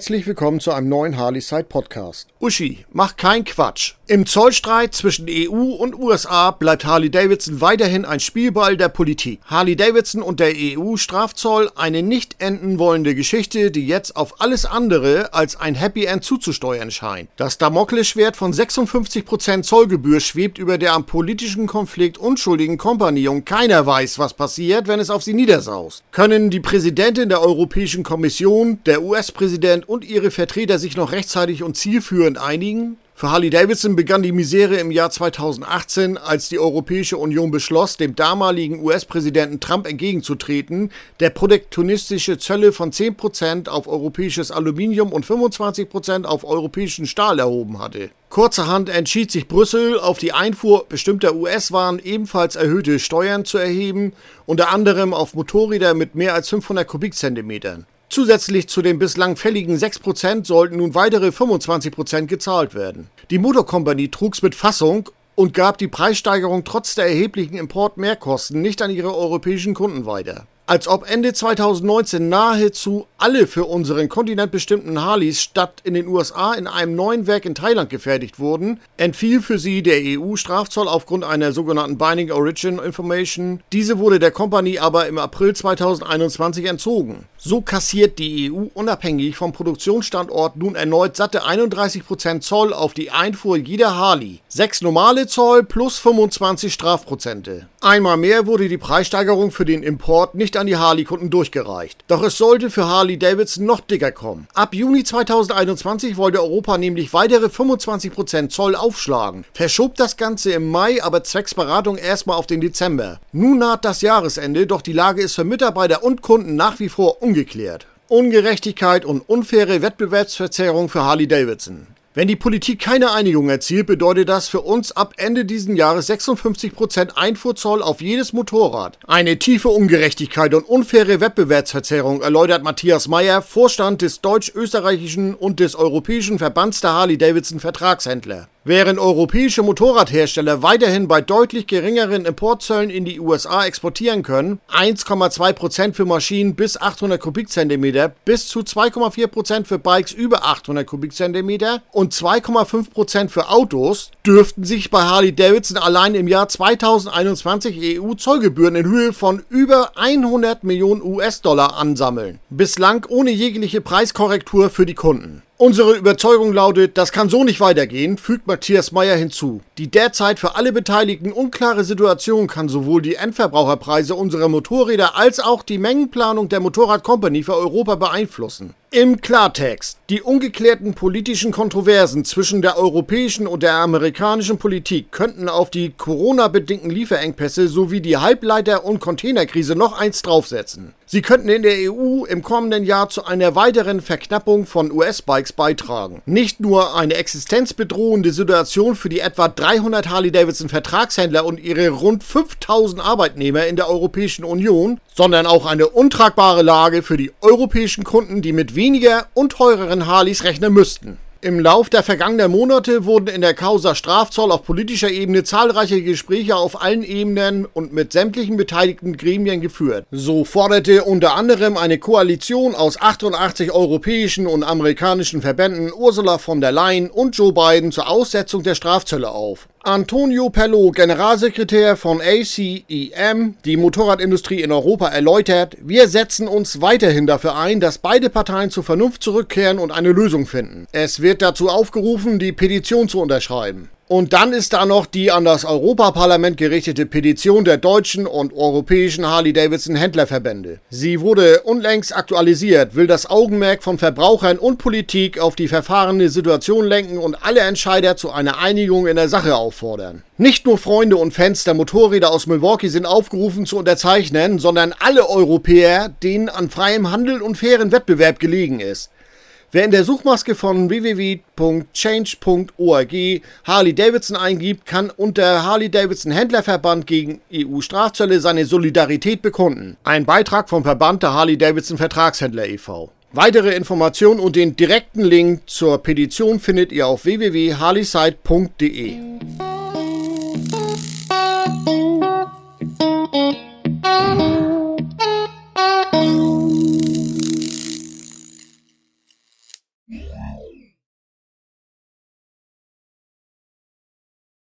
Herzlich willkommen zu einem neuen Harley Side Podcast. Uschi, mach kein Quatsch. Im Zollstreit zwischen EU und USA bleibt Harley Davidson weiterhin ein Spielball der Politik. Harley Davidson und der EU-Strafzoll eine nicht enden wollende Geschichte, die jetzt auf alles andere als ein Happy End zuzusteuern scheint. Das Damoklesschwert von 56% Zollgebühr schwebt über der am politischen Konflikt unschuldigen Kompanie und keiner weiß, was passiert, wenn es auf sie niedersaust. Können die Präsidentin der Europäischen Kommission, der US-Präsident und ihre Vertreter sich noch rechtzeitig und zielführend einigen? Für Harley Davidson begann die Misere im Jahr 2018, als die Europäische Union beschloss, dem damaligen US-Präsidenten Trump entgegenzutreten, der protektionistische Zölle von 10% auf europäisches Aluminium und 25% auf europäischen Stahl erhoben hatte. Kurzerhand entschied sich Brüssel, auf die Einfuhr bestimmter US-Waren ebenfalls erhöhte Steuern zu erheben, unter anderem auf Motorräder mit mehr als 500 Kubikzentimetern. Zusätzlich zu den bislang fälligen 6% sollten nun weitere 25% gezahlt werden. Die Motorkompanie trug's mit Fassung und gab die Preissteigerung trotz der erheblichen Importmehrkosten nicht an ihre europäischen Kunden weiter als ob Ende 2019 nahezu alle für unseren Kontinent bestimmten Harleys statt in den USA in einem neuen Werk in Thailand gefertigt wurden, entfiel für sie der EU-Strafzoll aufgrund einer sogenannten Binding Origin Information. Diese wurde der Kompanie aber im April 2021 entzogen. So kassiert die EU unabhängig vom Produktionsstandort nun erneut satte 31% Zoll auf die Einfuhr jeder Harley. Sechs normale Zoll plus 25 Strafprozente. Einmal mehr wurde die Preissteigerung für den Import nicht an die Harley-Kunden durchgereicht. Doch es sollte für Harley-Davidson noch dicker kommen. Ab Juni 2021 wollte Europa nämlich weitere 25% Zoll aufschlagen, verschob das Ganze im Mai aber zwecks Beratung erstmal auf den Dezember. Nun naht das Jahresende, doch die Lage ist für Mitarbeiter und Kunden nach wie vor ungeklärt. Ungerechtigkeit und unfaire Wettbewerbsverzerrung für Harley-Davidson. Wenn die Politik keine Einigung erzielt, bedeutet das für uns ab Ende diesen Jahres 56% Einfuhrzoll auf jedes Motorrad. Eine tiefe Ungerechtigkeit und unfaire Wettbewerbsverzerrung, erläutert Matthias Meyer, Vorstand des deutsch-österreichischen und des europäischen Verbands der Harley-Davidson Vertragshändler. Während europäische Motorradhersteller weiterhin bei deutlich geringeren Importzöllen in die USA exportieren können, 1,2% für Maschinen bis 800 Kubikzentimeter, bis zu 2,4% für Bikes über 800 Kubikzentimeter und 2,5% für Autos, dürften sich bei Harley Davidson allein im Jahr 2021 EU-Zollgebühren in Höhe von über 100 Millionen US-Dollar ansammeln. Bislang ohne jegliche Preiskorrektur für die Kunden. Unsere Überzeugung lautet, das kann so nicht weitergehen, fügt Matthias Meyer hinzu. Die derzeit für alle Beteiligten unklare Situation kann sowohl die Endverbraucherpreise unserer Motorräder als auch die Mengenplanung der Motorradcompany für Europa beeinflussen. Im Klartext, die ungeklärten politischen Kontroversen zwischen der europäischen und der amerikanischen Politik könnten auf die Corona-bedingten Lieferengpässe sowie die Halbleiter- und Containerkrise noch eins draufsetzen. Sie könnten in der EU im kommenden Jahr zu einer weiteren Verknappung von US-Bikes beitragen. Nicht nur eine existenzbedrohende Situation für die etwa 300 Harley-Davidson-Vertragshändler und ihre rund 5000 Arbeitnehmer in der Europäischen Union, sondern auch eine untragbare Lage für die europäischen Kunden, die mit weniger und teureren Harleys rechnen müssten. Im Lauf der vergangenen Monate wurden in der Causa Strafzoll auf politischer Ebene zahlreiche Gespräche auf allen Ebenen und mit sämtlichen beteiligten Gremien geführt. So forderte unter anderem eine Koalition aus 88 europäischen und amerikanischen Verbänden Ursula von der Leyen und Joe Biden zur Aussetzung der Strafzölle auf. Antonio Pello, Generalsekretär von ACEM, die Motorradindustrie in Europa, erläutert, wir setzen uns weiterhin dafür ein, dass beide Parteien zur Vernunft zurückkehren und eine Lösung finden. Es wird dazu aufgerufen, die Petition zu unterschreiben. Und dann ist da noch die an das Europaparlament gerichtete Petition der deutschen und europäischen Harley-Davidson-Händlerverbände. Sie wurde unlängst aktualisiert, will das Augenmerk von Verbrauchern und Politik auf die verfahrene Situation lenken und alle Entscheider zu einer Einigung in der Sache auffordern. Nicht nur Freunde und Fans der Motorräder aus Milwaukee sind aufgerufen zu unterzeichnen, sondern alle Europäer, denen an freiem Handel und fairen Wettbewerb gelegen ist. Wer in der Suchmaske von www.change.org Harley Davidson eingibt, kann unter Harley Davidson Händlerverband gegen EU-Strafzölle seine Solidarität bekunden. Ein Beitrag vom Verband der Harley Davidson Vertragshändler e.V. Weitere Informationen und den direkten Link zur Petition findet ihr auf www.harleyside.de.